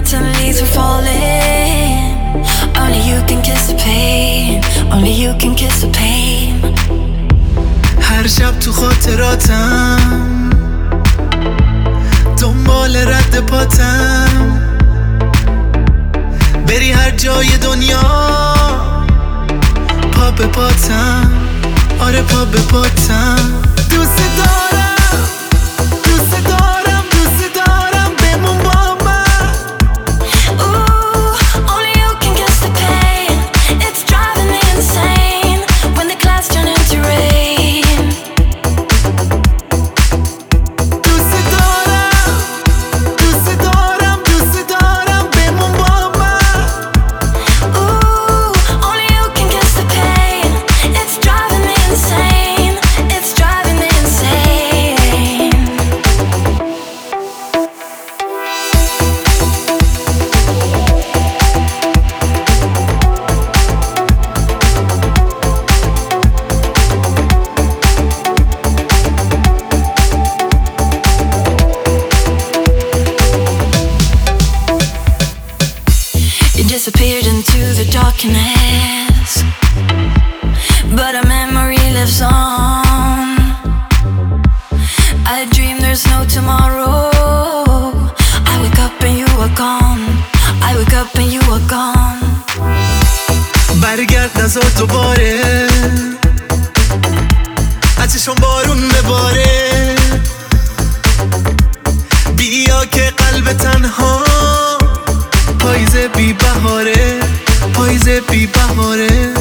rotten leaves were falling. Only you can kiss the pain. Only you can kiss the pain. هر شب تو خاطراتم دنبال رد پاتم بری هر جای دنیا پا به پاتم آره پا به پاتم the darkness, but a memory lives on. I dream there's no tomorrow. I wake up and you are gone. I wake up and you are gone. برگرد نزار دوباره آتیشون بارون بباره بیا که قلب تنها پاییز بی بهاره پاییز بی بهاره.